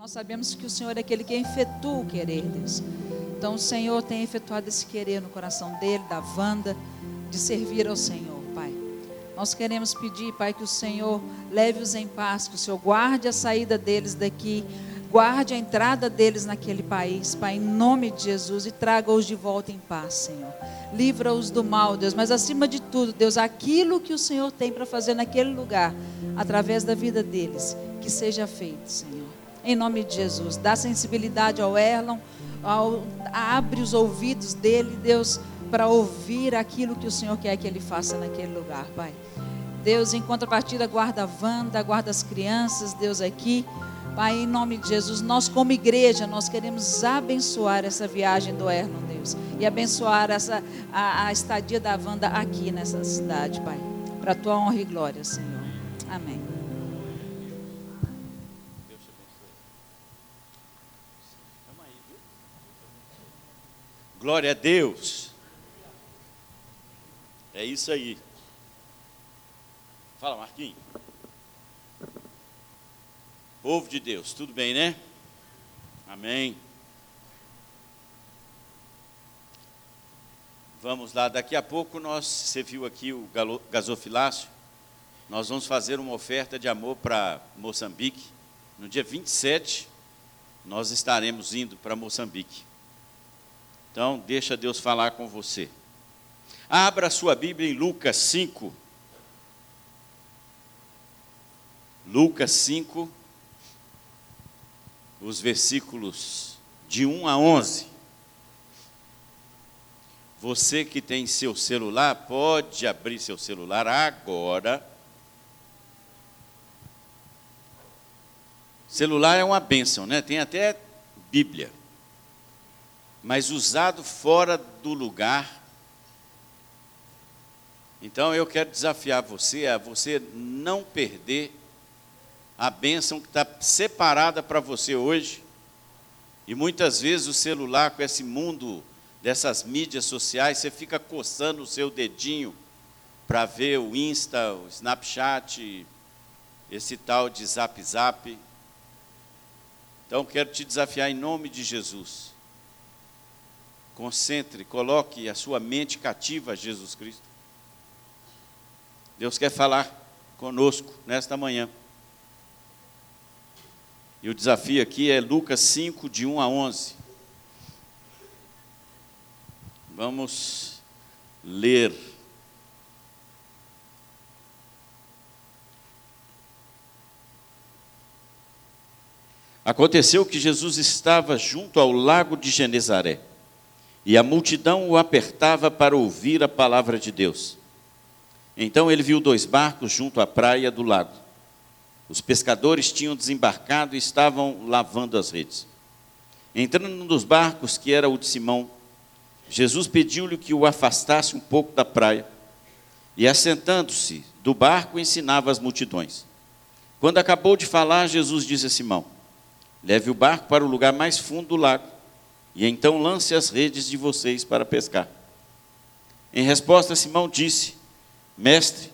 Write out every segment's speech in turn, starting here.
Nós sabemos que o Senhor é aquele que efetua o querer, Deus. Então o Senhor tem efetuado esse querer no coração dele, da Wanda, de servir ao Senhor, Pai. Nós queremos pedir, Pai, que o Senhor leve-os em paz, que o Senhor guarde a saída deles daqui, guarde a entrada deles naquele país, Pai, em nome de Jesus, e traga-os de volta em paz, Senhor. Livra-os do mal, Deus, mas acima de tudo, Deus, aquilo que o Senhor tem para fazer naquele lugar, através da vida deles, que seja feito, Senhor em nome de Jesus. Dá sensibilidade ao Erlon, ao, abre os ouvidos dele, Deus, para ouvir aquilo que o Senhor quer que ele faça naquele lugar, Pai. Deus, em contrapartida, guarda a Wanda, guarda as crianças, Deus aqui. Pai, em nome de Jesus, nós como igreja, nós queremos abençoar essa viagem do Erlon, Deus. E abençoar essa, a, a estadia da Wanda aqui nessa cidade, Pai. Para a tua honra e glória, Senhor. Amém. Glória a Deus. É isso aí. Fala, Marquinhos. Povo de Deus, tudo bem, né? Amém. Vamos lá, daqui a pouco nós, você viu aqui o gasofilácio, nós vamos fazer uma oferta de amor para Moçambique. No dia 27, nós estaremos indo para Moçambique. Então, deixa Deus falar com você. Abra sua Bíblia em Lucas 5. Lucas 5, os versículos de 1 a 11. Você que tem seu celular, pode abrir seu celular agora. Celular é uma bênção, né? Tem até Bíblia mas usado fora do lugar. Então eu quero desafiar você a você não perder a bênção que está separada para você hoje. E muitas vezes o celular, com esse mundo dessas mídias sociais, você fica coçando o seu dedinho para ver o Insta, o Snapchat, esse tal de Zap Zap. Então quero te desafiar em nome de Jesus Concentre, coloque a sua mente cativa a Jesus Cristo. Deus quer falar conosco nesta manhã. E o desafio aqui é Lucas 5, de 1 a 11. Vamos ler. Aconteceu que Jesus estava junto ao lago de Genezaré e a multidão o apertava para ouvir a palavra de Deus. Então ele viu dois barcos junto à praia do lago. Os pescadores tinham desembarcado e estavam lavando as redes. Entrando num dos barcos, que era o de Simão, Jesus pediu-lhe que o afastasse um pouco da praia. E assentando-se do barco, ensinava as multidões. Quando acabou de falar, Jesus disse a Simão: Leve o barco para o lugar mais fundo do lago e então lance as redes de vocês para pescar. Em resposta, Simão disse: Mestre,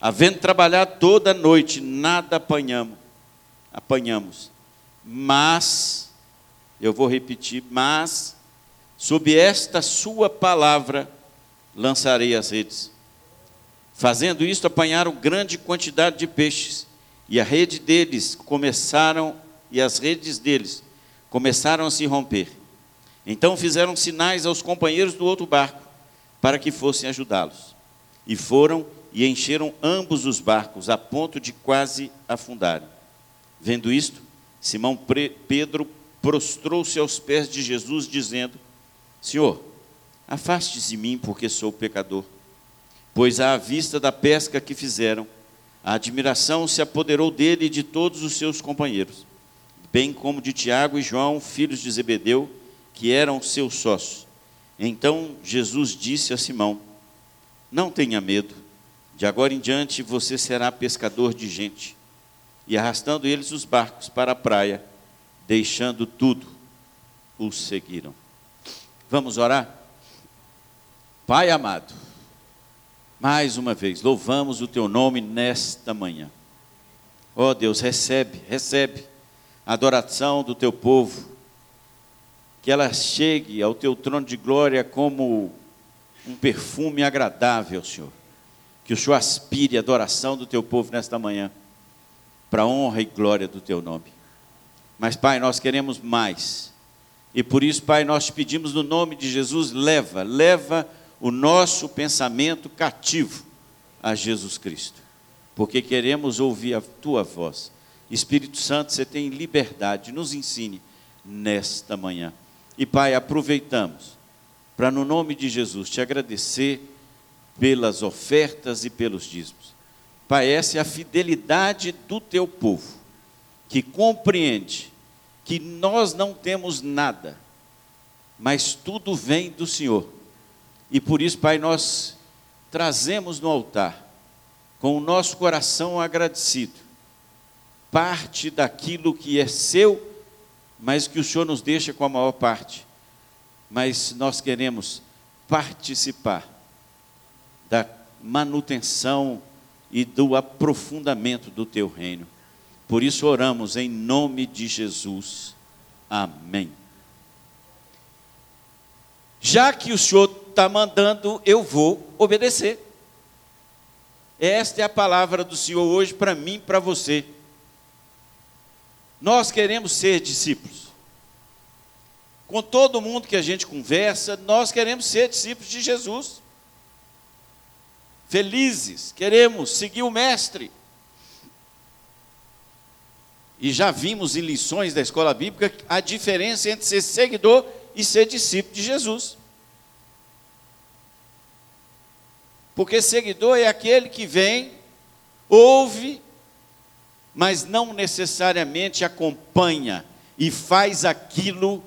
havendo trabalhado toda a noite, nada apanhamos. Apanhamos. Mas, eu vou repetir, mas, sob esta sua palavra, lançarei as redes. Fazendo isto, apanharam grande quantidade de peixes, e a rede deles começaram, e as redes deles começaram a se romper. Então fizeram sinais aos companheiros do outro barco para que fossem ajudá-los. E foram e encheram ambos os barcos a ponto de quase afundarem. Vendo isto, Simão Pedro prostrou-se aos pés de Jesus, dizendo: Senhor, afaste-se de mim, porque sou pecador. Pois à vista da pesca que fizeram, a admiração se apoderou dele e de todos os seus companheiros, bem como de Tiago e João, filhos de Zebedeu que eram seus sócios. Então Jesus disse a Simão: Não tenha medo, de agora em diante você será pescador de gente. E arrastando eles os barcos para a praia, deixando tudo, os seguiram. Vamos orar? Pai amado, mais uma vez, louvamos o teu nome nesta manhã. Ó oh Deus, recebe, recebe a adoração do teu povo, que ela chegue ao teu trono de glória como um perfume agradável, Senhor. Que o Senhor aspire a adoração do teu povo nesta manhã, para a honra e glória do teu nome. Mas, Pai, nós queremos mais. E por isso, Pai, nós te pedimos no nome de Jesus, leva, leva o nosso pensamento cativo a Jesus Cristo. Porque queremos ouvir a tua voz. Espírito Santo, você tem liberdade, nos ensine nesta manhã. E Pai, aproveitamos para, no nome de Jesus, te agradecer pelas ofertas e pelos dízimos. Pai, essa é a fidelidade do teu povo, que compreende que nós não temos nada, mas tudo vem do Senhor. E por isso, Pai, nós trazemos no altar, com o nosso coração agradecido, parte daquilo que é seu, mas que o Senhor nos deixa com a maior parte. Mas nós queremos participar da manutenção e do aprofundamento do teu reino. Por isso oramos em nome de Jesus. Amém. Já que o Senhor está mandando, eu vou obedecer. Esta é a palavra do Senhor hoje para mim e para você. Nós queremos ser discípulos. Com todo mundo que a gente conversa, nós queremos ser discípulos de Jesus felizes, queremos seguir o Mestre. E já vimos em lições da escola bíblica a diferença entre ser seguidor e ser discípulo de Jesus. Porque seguidor é aquele que vem, ouve, mas não necessariamente acompanha e faz aquilo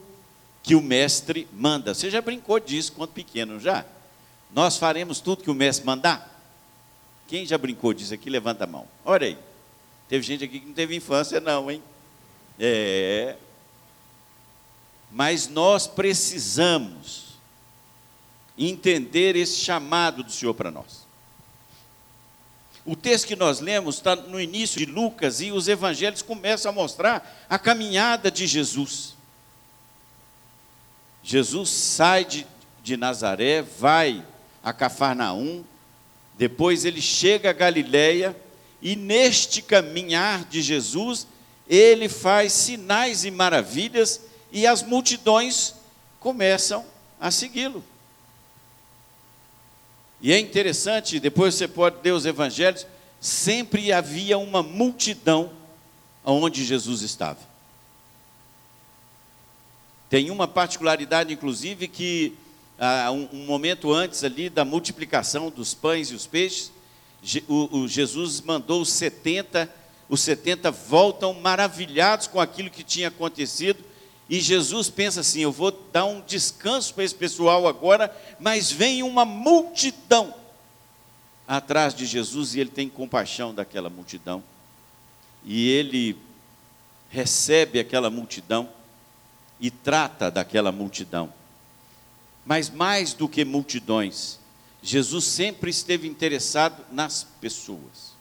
que o mestre manda. Você já brincou disso quando pequeno, já? Nós faremos tudo que o mestre mandar? Quem já brincou disso aqui, levanta a mão. Olha aí. Teve gente aqui que não teve infância, não, hein? É. Mas nós precisamos entender esse chamado do Senhor para nós. O texto que nós lemos está no início de Lucas e os evangelhos começam a mostrar a caminhada de Jesus. Jesus sai de, de Nazaré, vai a Cafarnaum, depois ele chega a Galiléia e neste caminhar de Jesus, ele faz sinais e maravilhas e as multidões começam a segui-lo. E é interessante, depois você pode ler os evangelhos, sempre havia uma multidão onde Jesus estava. Tem uma particularidade, inclusive, que ah, um, momento antes ali da multiplicação dos pães e os peixes, o Jesus mandou os 70, os 70 voltam maravilhados com aquilo que tinha acontecido, e Jesus pensa assim: eu vou dar um descanso para esse pessoal agora, mas vem uma multidão atrás de Jesus e ele tem compaixão daquela multidão. E ele recebe aquela multidão e trata daquela multidão. Mas mais do que multidões, Jesus sempre esteve interessado nas pessoas.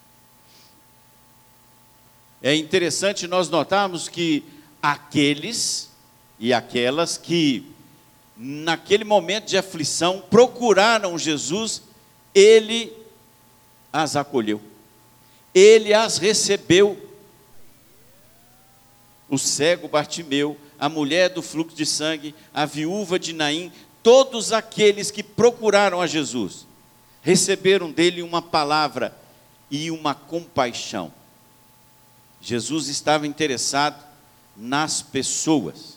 É interessante nós notarmos que aqueles e aquelas que, naquele momento de aflição, procuraram Jesus, ele as acolheu, ele as recebeu. O cego Bartimeu, a mulher do fluxo de sangue, a viúva de Naim, todos aqueles que procuraram a Jesus receberam dele uma palavra e uma compaixão. Jesus estava interessado nas pessoas.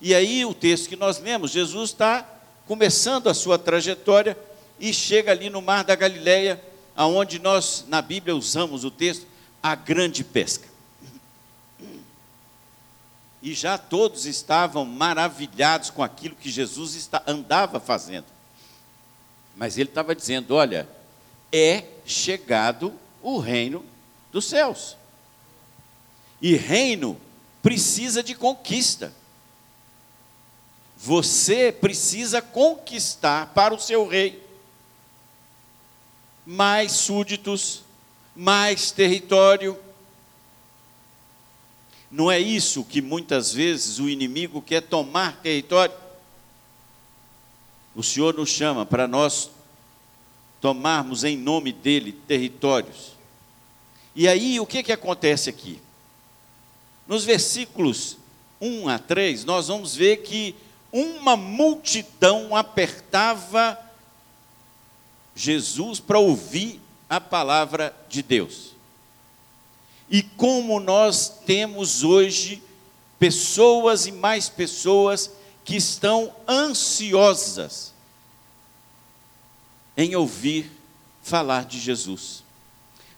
E aí o texto que nós lemos, Jesus está começando a sua trajetória e chega ali no mar da Galileia, aonde nós na Bíblia usamos o texto a grande pesca e já todos estavam maravilhados com aquilo que Jesus está, andava fazendo. Mas ele estava dizendo: olha, é chegado o reino dos céus. E reino precisa de conquista. Você precisa conquistar para o seu rei mais súditos, mais território, Não é isso que muitas vezes o inimigo quer tomar território? O Senhor nos chama para nós tomarmos em nome dele territórios. E aí, o que, que acontece aqui? Nos versículos 1 a 3, nós vamos ver que uma multidão apertava Jesus para ouvir a palavra de Deus. E como nós temos hoje pessoas e mais pessoas que estão ansiosas em ouvir falar de Jesus.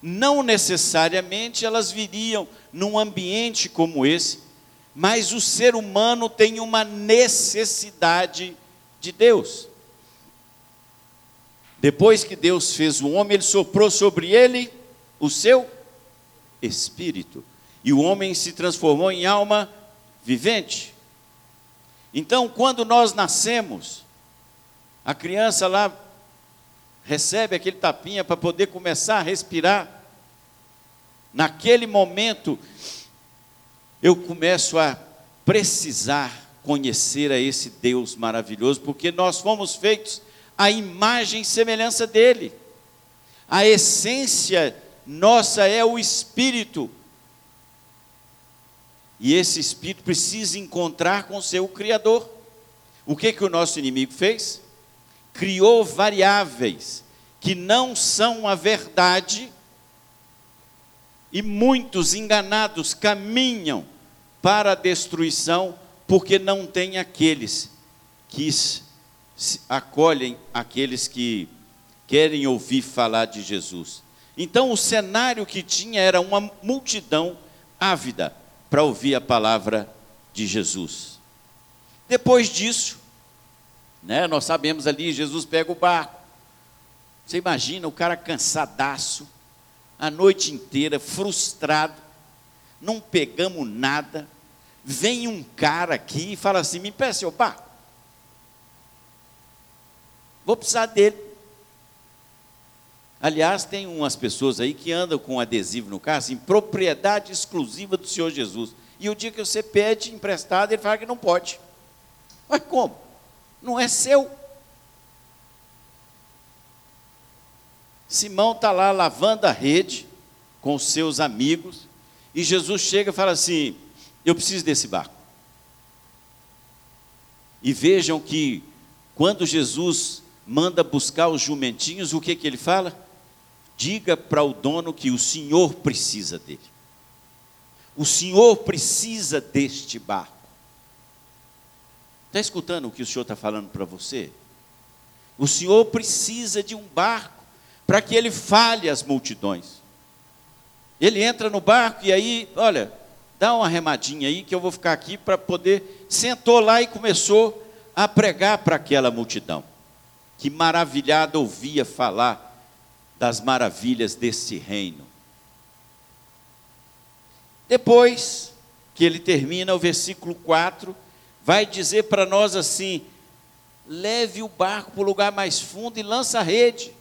Não necessariamente elas viriam num ambiente como esse, mas o ser humano tem uma necessidade de Deus. Depois que Deus fez o homem, ele soprou sobre ele o seu espírito. E o homem se transformou em alma vivente. Então, quando nós nascemos, a criança lá recebe aquele tapinha para poder começar a respirar. Naquele momento, eu começo a precisar conhecer a esse Deus maravilhoso, porque nós fomos feitos à imagem e semelhança dele. A essência nossa é o espírito. E esse espírito precisa encontrar com seu criador. O que que o nosso inimigo fez? Criou variáveis que não são a verdade e muitos enganados caminham para a destruição porque não tem aqueles que acolhem aqueles que querem ouvir falar de Jesus. Então o cenário que tinha era uma multidão ávida para ouvir a palavra de Jesus. Depois disso, né, nós sabemos ali, Jesus pega o barco. Você imagina o cara cansadaço, a noite inteira, frustrado, não pegamos nada. Vem um cara aqui e fala assim: me peça seu barco. Vou precisar dele. Aliás, tem umas pessoas aí que andam com adesivo no carro, assim, propriedade exclusiva do Senhor Jesus. E o dia que você pede emprestado, ele fala que não pode. Mas como? Não é seu. Simão está lá lavando a rede com os seus amigos, e Jesus chega e fala assim: Eu preciso desse barco. E vejam que, quando Jesus manda buscar os jumentinhos, o que, que ele fala? diga para o dono que o senhor precisa dele. O senhor precisa deste barco. Está escutando o que o senhor está falando para você? O senhor precisa de um barco para que ele fale às multidões. Ele entra no barco e aí, olha, dá uma remadinha aí que eu vou ficar aqui para poder. Sentou lá e começou a pregar para aquela multidão, que maravilhada ouvia falar das maravilhas desse reino. Depois que ele termina o versículo 4, vai dizer para nós assim: leve o barco para o lugar mais fundo e lança a rede.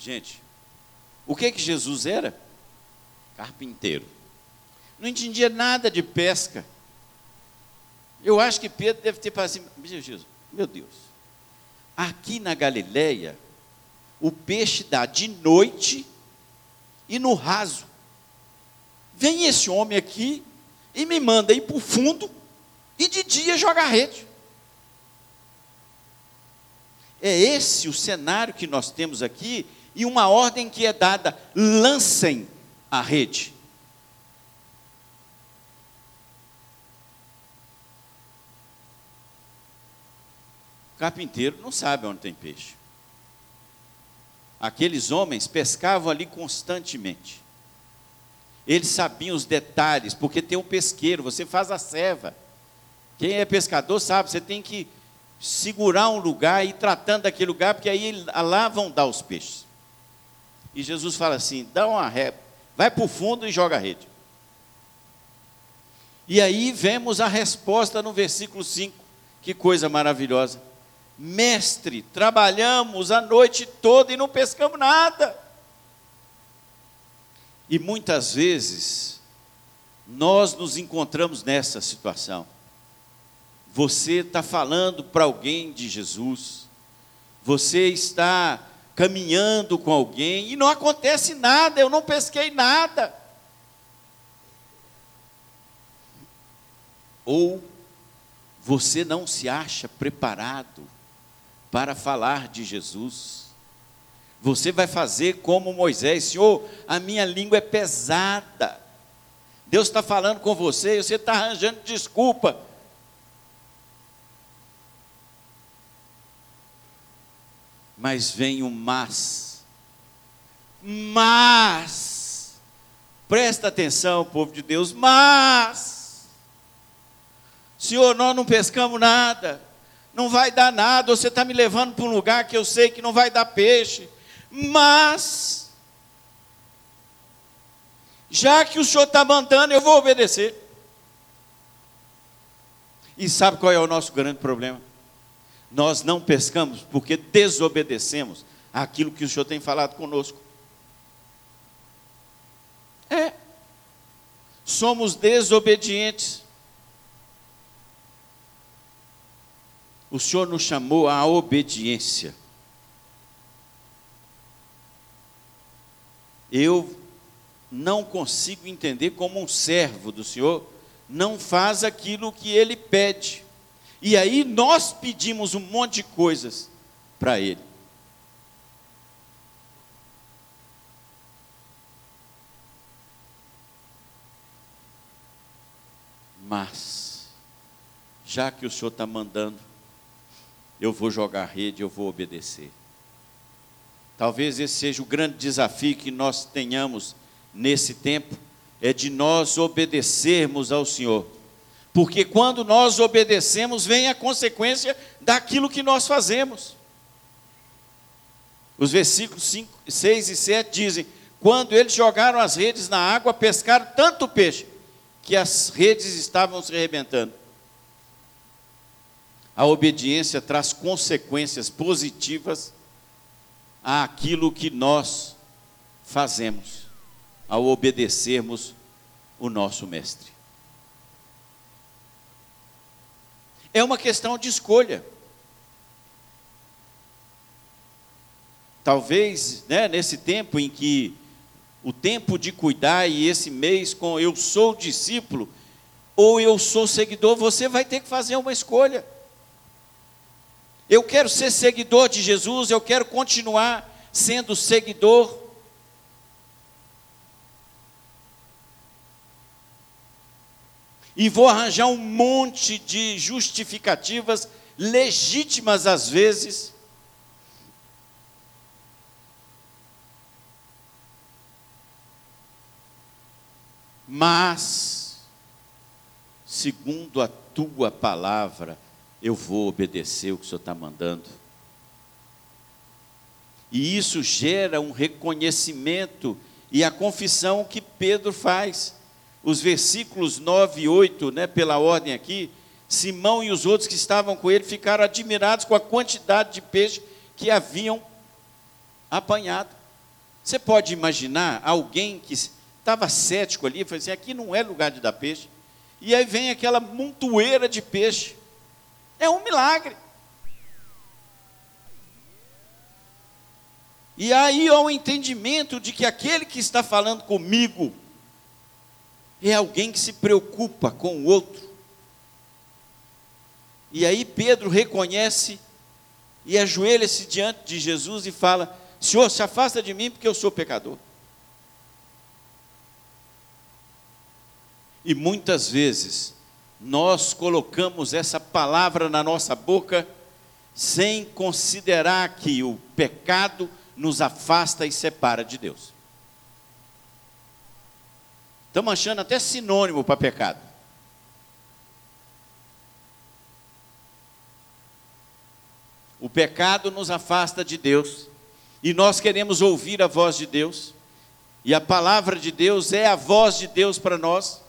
Gente, o que que Jesus era? Carpinteiro. Não entendia nada de pesca. Eu acho que Pedro deve ter falado assim, meu Deus, Aqui na Galileia, o peixe dá de noite e no raso. Vem esse homem aqui e me manda ir para o fundo e de dia jogar rede. É esse o cenário que nós temos aqui e uma ordem que é dada: lancem a rede. carpinteiro não sabe onde tem peixe. Aqueles homens pescavam ali constantemente. Eles sabiam os detalhes, porque tem um pesqueiro, você faz a ceva. Quem é pescador sabe, você tem que segurar um lugar e ir tratando daquele lugar, porque aí lá vão dar os peixes. E Jesus fala assim: dá uma ré, vai para o fundo e joga a rede. E aí vemos a resposta no versículo 5, que coisa maravilhosa. Mestre, trabalhamos a noite toda e não pescamos nada. E muitas vezes, nós nos encontramos nessa situação. Você está falando para alguém de Jesus, você está caminhando com alguém e não acontece nada, eu não pesquei nada. Ou você não se acha preparado para falar de Jesus. Você vai fazer como Moisés, Senhor, a minha língua é pesada. Deus está falando com você e você está arranjando desculpa. Mas vem o mas. Mas, presta atenção, povo de Deus, mas, Senhor, nós não pescamos nada, não vai dar nada, você está me levando para um lugar que eu sei que não vai dar peixe, mas, já que o Senhor está mandando, eu vou obedecer. E sabe qual é o nosso grande problema? Nós não pescamos porque desobedecemos aquilo que o Senhor tem falado conosco. É. Somos desobedientes. O Senhor nos chamou à obediência. Eu não consigo entender como um servo do Senhor não faz aquilo que ele pede. E aí nós pedimos um monte de coisas para ele. Mas, já que o Senhor está mandando, eu vou jogar rede, eu vou obedecer. Talvez esse seja o grande desafio que nós tenhamos nesse tempo, é de nós obedecermos ao Senhor. Porque quando nós obedecemos, vem a consequência daquilo que nós fazemos. Os versículos 5, 6 e 7 dizem: Quando eles jogaram as redes na água, pescaram tanto peixe que as redes estavam se arrebentando. A obediência traz consequências positivas àquilo que nós fazemos ao obedecermos o nosso Mestre. É uma questão de escolha. Talvez, né, nesse tempo em que o tempo de cuidar e esse mês com eu sou discípulo ou eu sou seguidor, você vai ter que fazer uma escolha. Eu quero ser seguidor de Jesus, eu quero continuar sendo seguidor. E vou arranjar um monte de justificativas, legítimas às vezes, mas, segundo a tua palavra, eu vou obedecer o que o Senhor está mandando. E isso gera um reconhecimento e a confissão que Pedro faz. Os versículos 9 e 8, né, pela ordem aqui, Simão e os outros que estavam com ele ficaram admirados com a quantidade de peixe que haviam apanhado. Você pode imaginar alguém que estava cético ali, falou assim: aqui não é lugar de dar peixe. E aí vem aquela montoeira de peixe. É um milagre. E aí há o entendimento de que aquele que está falando comigo é alguém que se preocupa com o outro. E aí Pedro reconhece e ajoelha-se diante de Jesus e fala: Senhor, se afasta de mim porque eu sou pecador. E muitas vezes nós colocamos essa palavra na nossa boca sem considerar que o pecado nos afasta e separa de Deus. Estamos achando até sinônimo para pecado. O pecado nos afasta de Deus e nós queremos ouvir a voz de Deus, e a palavra de Deus é a voz de Deus para nós.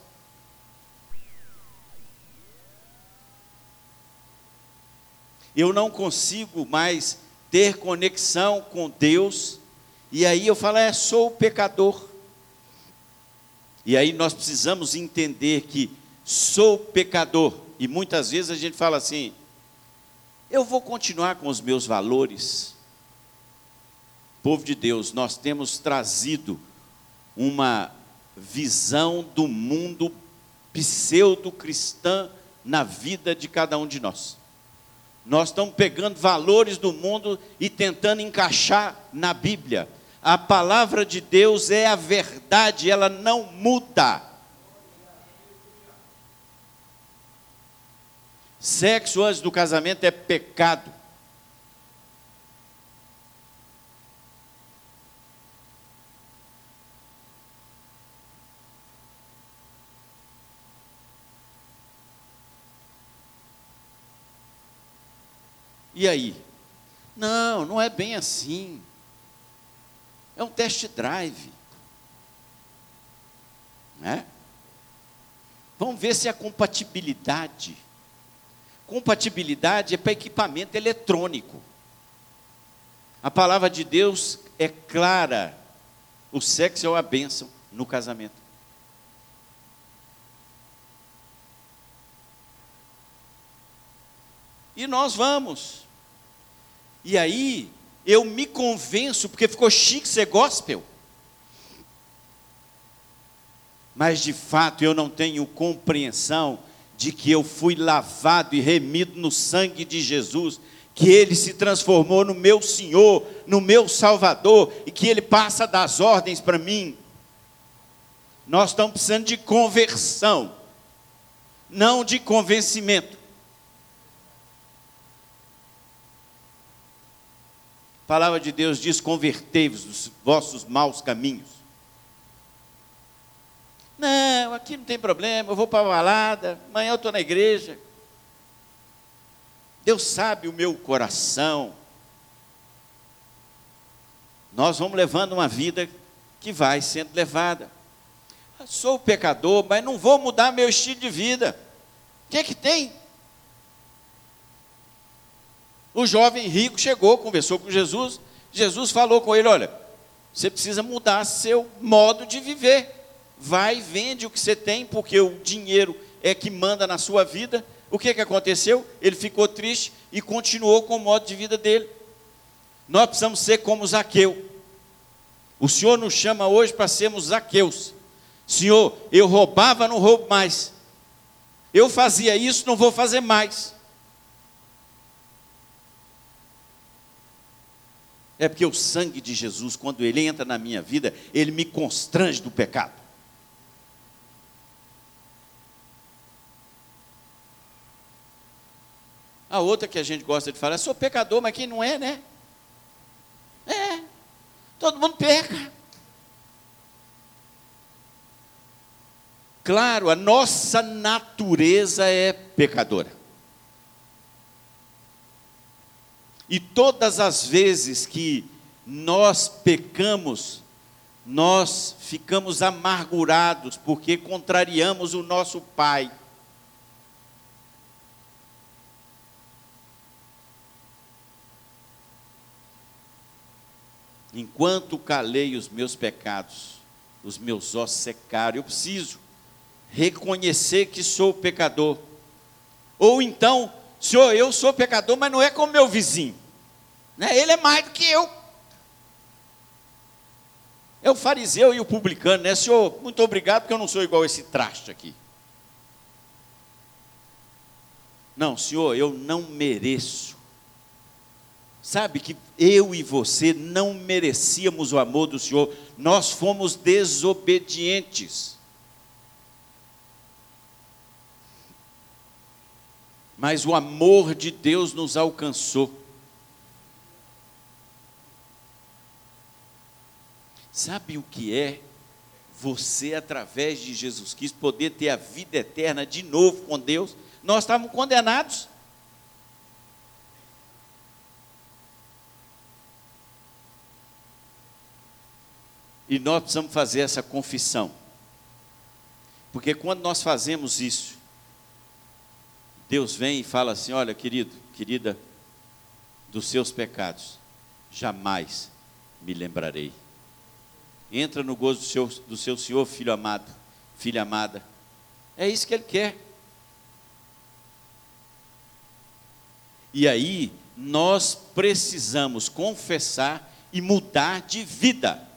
eu não consigo mais ter conexão com Deus, e aí eu falo, é, sou pecador. E aí nós precisamos entender que sou pecador. E muitas vezes a gente fala assim: eu vou continuar com os meus valores. Povo de Deus, nós temos trazido uma visão do mundo pseudo-cristã na vida de cada um de nós. Nós estamos pegando valores do mundo e tentando encaixar na Bíblia. A palavra de Deus é a verdade, ela não muda. Sexo antes do casamento é pecado. E aí? Não, não é bem assim. É um test drive. Né? Vamos ver se a compatibilidade. Compatibilidade é para equipamento eletrônico. A palavra de Deus é clara. O sexo é uma bênção no casamento. E nós vamos. E aí, eu me convenço, porque ficou chique ser gospel. Mas de fato eu não tenho compreensão de que eu fui lavado e remido no sangue de Jesus, que ele se transformou no meu Senhor, no meu Salvador, e que ele passa das ordens para mim. Nós estamos precisando de conversão, não de convencimento. Palavra de Deus diz: convertei-vos dos vossos maus caminhos. Não, aqui não tem problema, eu vou para a balada, amanhã eu estou na igreja. Deus sabe o meu coração. Nós vamos levando uma vida que vai sendo levada. Eu sou pecador, mas não vou mudar meu estilo de vida. O que é que tem? O jovem rico chegou, conversou com Jesus. Jesus falou com ele: Olha, você precisa mudar seu modo de viver. Vai vende o que você tem, porque o dinheiro é que manda na sua vida. O que, que aconteceu? Ele ficou triste e continuou com o modo de vida dele. Nós precisamos ser como Zaqueu. O Senhor nos chama hoje para sermos Zaqueus. Senhor, eu roubava, não roubo mais. Eu fazia isso, não vou fazer mais. É porque o sangue de Jesus, quando ele entra na minha vida, ele me constrange do pecado. A outra que a gente gosta de falar, sou pecador, mas quem não é, né? É, todo mundo peca. Claro, a nossa natureza é pecadora. E todas as vezes que nós pecamos, nós ficamos amargurados porque contrariamos o nosso Pai. Enquanto calei os meus pecados, os meus ossos secaram, eu preciso reconhecer que sou pecador. Ou então, Senhor, eu sou pecador, mas não é como meu vizinho. Né? Ele é mais do que eu. É o fariseu e o publicano, né? Senhor, muito obrigado, porque eu não sou igual esse traste aqui. Não, Senhor, eu não mereço. Sabe que eu e você não merecíamos o amor do Senhor, nós fomos desobedientes. Mas o amor de Deus nos alcançou. Sabe o que é você, através de Jesus Cristo, poder ter a vida eterna de novo com Deus? Nós estávamos condenados. E nós precisamos fazer essa confissão. Porque quando nós fazemos isso, Deus vem e fala assim: olha, querido, querida, dos seus pecados, jamais me lembrarei. Entra no gozo do seu, do seu Senhor, filho amado. filha amada. É isso que ele quer. E aí, nós precisamos confessar e mudar de vida.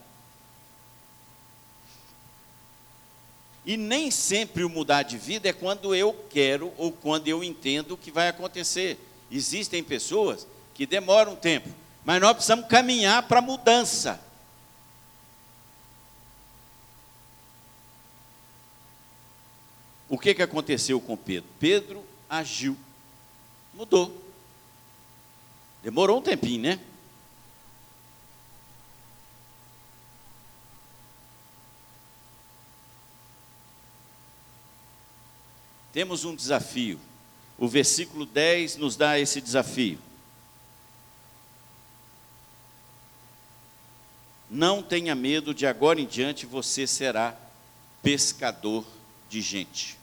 E nem sempre o mudar de vida é quando eu quero ou quando eu entendo que vai acontecer. Existem pessoas que demoram um tempo, mas nós precisamos caminhar para a mudança. Que, que aconteceu com Pedro? Pedro agiu, mudou. Demorou um tempinho, né? Temos um desafio. O versículo 10 nos dá esse desafio. Não tenha medo, de agora em diante você será pescador de gente.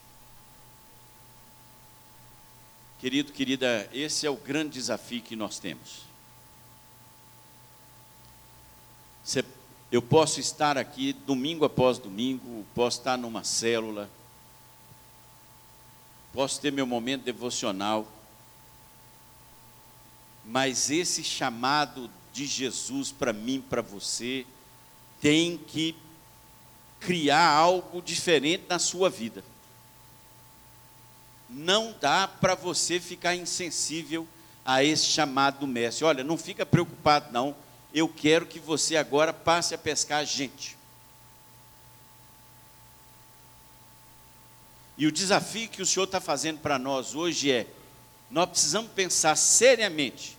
Querido, querida, esse é o grande desafio que nós temos. Eu posso estar aqui domingo após domingo, posso estar numa célula, posso ter meu momento devocional, mas esse chamado de Jesus para mim, para você, tem que criar algo diferente na sua vida não dá para você ficar insensível a esse chamado do mestre. Olha, não fica preocupado não, eu quero que você agora passe a pescar gente. E o desafio que o Senhor está fazendo para nós hoje é: nós precisamos pensar seriamente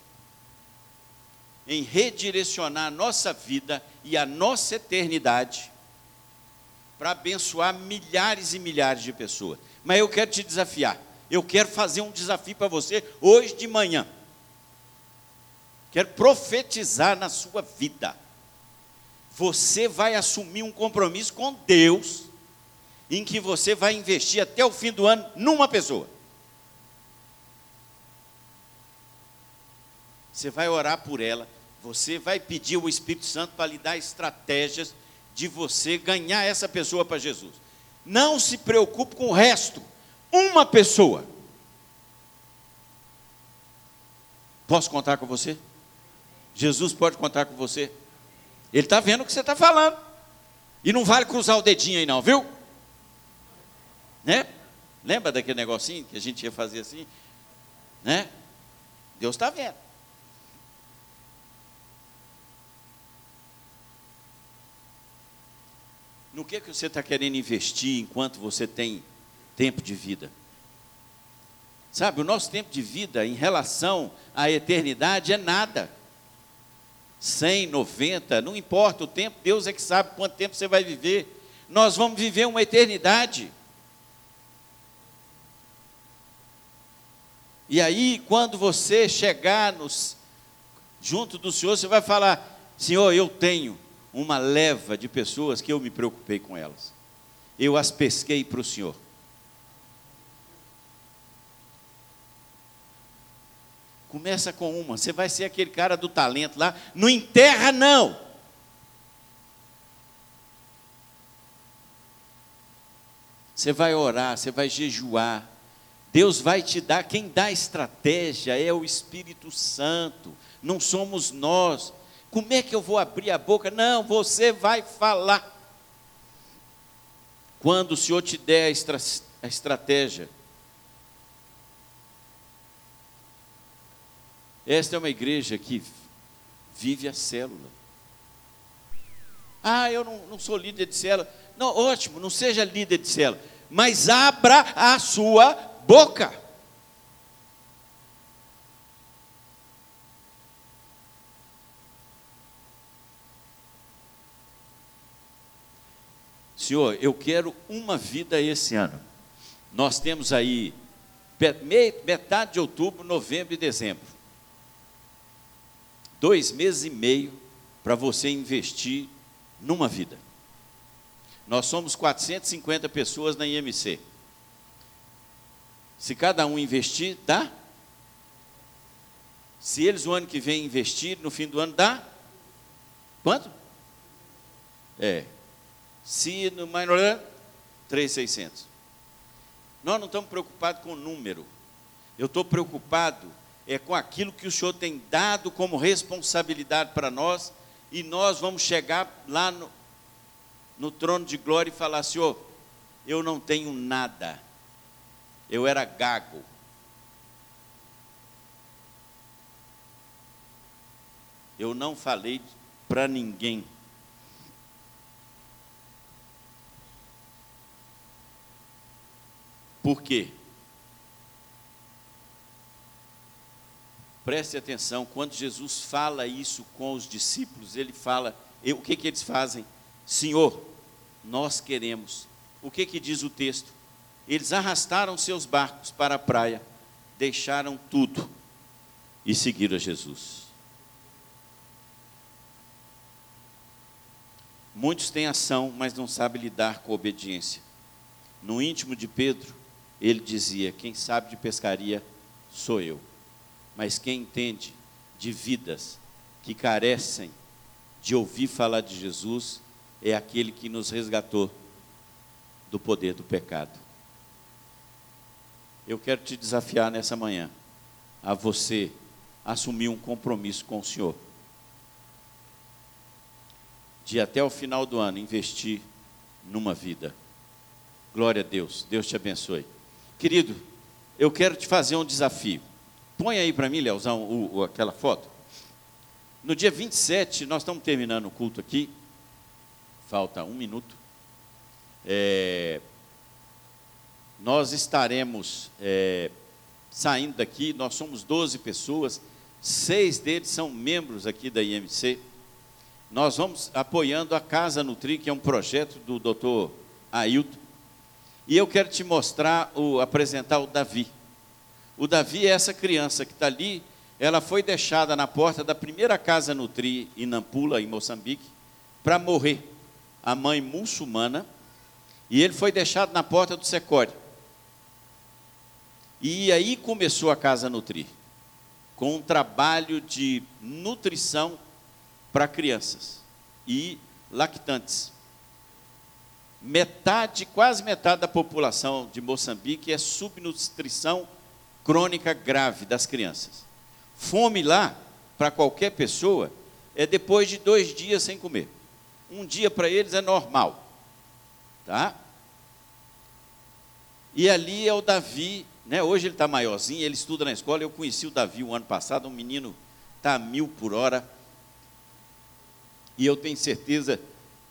em redirecionar a nossa vida e a nossa eternidade para abençoar milhares e milhares de pessoas. Mas eu quero te desafiar. Eu quero fazer um desafio para você hoje de manhã. Quero profetizar na sua vida. Você vai assumir um compromisso com Deus, em que você vai investir até o fim do ano numa pessoa. Você vai orar por ela, você vai pedir o Espírito Santo para lhe dar estratégias de você ganhar essa pessoa para Jesus. Não se preocupe com o resto. Uma pessoa. Posso contar com você? Jesus pode contar com você? Ele está vendo o que você está falando. E não vale cruzar o dedinho aí, não, viu? Né? Lembra daquele negocinho que a gente ia fazer assim? Né? Deus está vendo. No que, que você está querendo investir enquanto você tem tempo de vida? Sabe, o nosso tempo de vida em relação à eternidade é nada. 100, 90, não importa o tempo, Deus é que sabe quanto tempo você vai viver. Nós vamos viver uma eternidade. E aí, quando você chegar nos, junto do Senhor, você vai falar: Senhor, eu tenho uma leva de pessoas que eu me preocupei com elas. Eu as pesquei para o Senhor. Começa com uma, você vai ser aquele cara do talento lá, não enterra não. Você vai orar, você vai jejuar. Deus vai te dar, quem dá estratégia é o Espírito Santo, não somos nós. Como é que eu vou abrir a boca? Não, você vai falar. Quando o Senhor te der a, estra a estratégia. Esta é uma igreja que vive a célula. Ah, eu não, não sou líder de célula. Não, ótimo, não seja líder de célula. Mas abra a sua boca. Senhor, eu quero uma vida esse ano. Nós temos aí metade de outubro, novembro e dezembro. Dois meses e meio para você investir numa vida. Nós somos 450 pessoas na IMC. Se cada um investir, dá? Se eles o ano que vem investir, no fim do ano dá? Quanto? É, se no 3,600. Nós não estamos preocupados com o número. Eu estou preocupado é com aquilo que o Senhor tem dado como responsabilidade para nós, e nós vamos chegar lá no, no trono de glória e falar: Senhor, eu não tenho nada, eu era gago. Eu não falei para ninguém. Por quê? Preste atenção, quando Jesus fala isso com os discípulos, ele fala, o que, que eles fazem? Senhor, nós queremos. O que, que diz o texto? Eles arrastaram seus barcos para a praia, deixaram tudo e seguiram a Jesus. Muitos têm ação, mas não sabem lidar com a obediência. No íntimo de Pedro, ele dizia: Quem sabe de pescaria sou eu mas quem entende de vidas que carecem de ouvir falar de Jesus é aquele que nos resgatou do poder do pecado. Eu quero te desafiar nessa manhã a você assumir um compromisso com o Senhor. De até o final do ano investir numa vida. Glória a Deus. Deus te abençoe. Querido, eu quero te fazer um desafio. Põe aí para mim, Leozão, o, o, aquela foto. No dia 27, nós estamos terminando o culto aqui. Falta um minuto. É, nós estaremos é, saindo daqui, nós somos 12 pessoas, seis deles são membros aqui da IMC. Nós vamos apoiando a Casa Nutri, que é um projeto do doutor Ailton. E eu quero te mostrar, o, apresentar o Davi. O Davi é essa criança que está ali, ela foi deixada na porta da primeira casa Nutri em Nampula, em Moçambique, para morrer. A mãe muçulmana, e ele foi deixado na porta do Secório. E aí começou a Casa Nutri, com um trabalho de nutrição para crianças e lactantes. Metade, quase metade da população de Moçambique é subnutrição crônica grave das crianças. Fome lá, para qualquer pessoa, é depois de dois dias sem comer. Um dia para eles é normal. Tá? E ali é o Davi, né? hoje ele está maiorzinho, ele estuda na escola. Eu conheci o Davi o ano passado, um menino está a mil por hora. E eu tenho certeza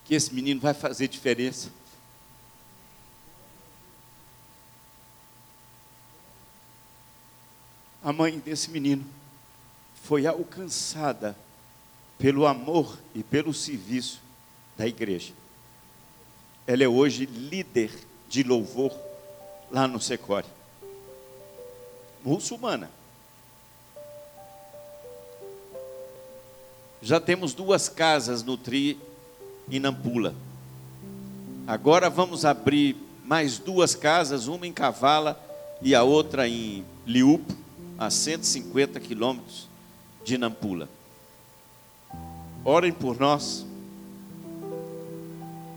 que esse menino vai fazer diferença a mãe desse menino foi alcançada pelo amor e pelo serviço da igreja. Ela é hoje líder de louvor lá no Secore. Muçulmana. Já temos duas casas no Tri e Nampula. Agora vamos abrir mais duas casas, uma em Cavala e a outra em Liupo a 150 quilômetros de Nampula. Orem por nós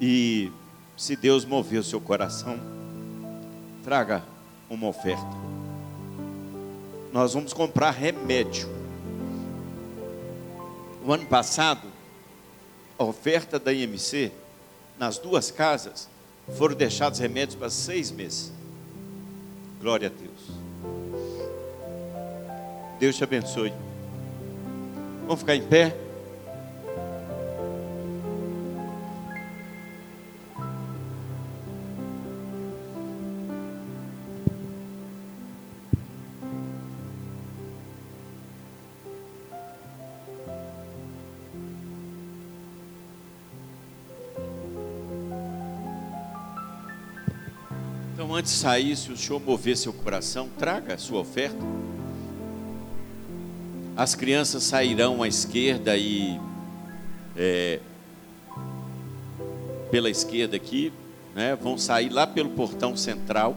e, se Deus mover o seu coração, traga uma oferta. Nós vamos comprar remédio. O ano passado, a oferta da IMC, nas duas casas, foram deixados remédios para seis meses. Glória a Deus. Deus te abençoe. Vamos ficar em pé. Então, antes de sair, se o Senhor mover seu coração, traga a sua oferta. As crianças sairão à esquerda e é, pela esquerda aqui, né, vão sair lá pelo portão central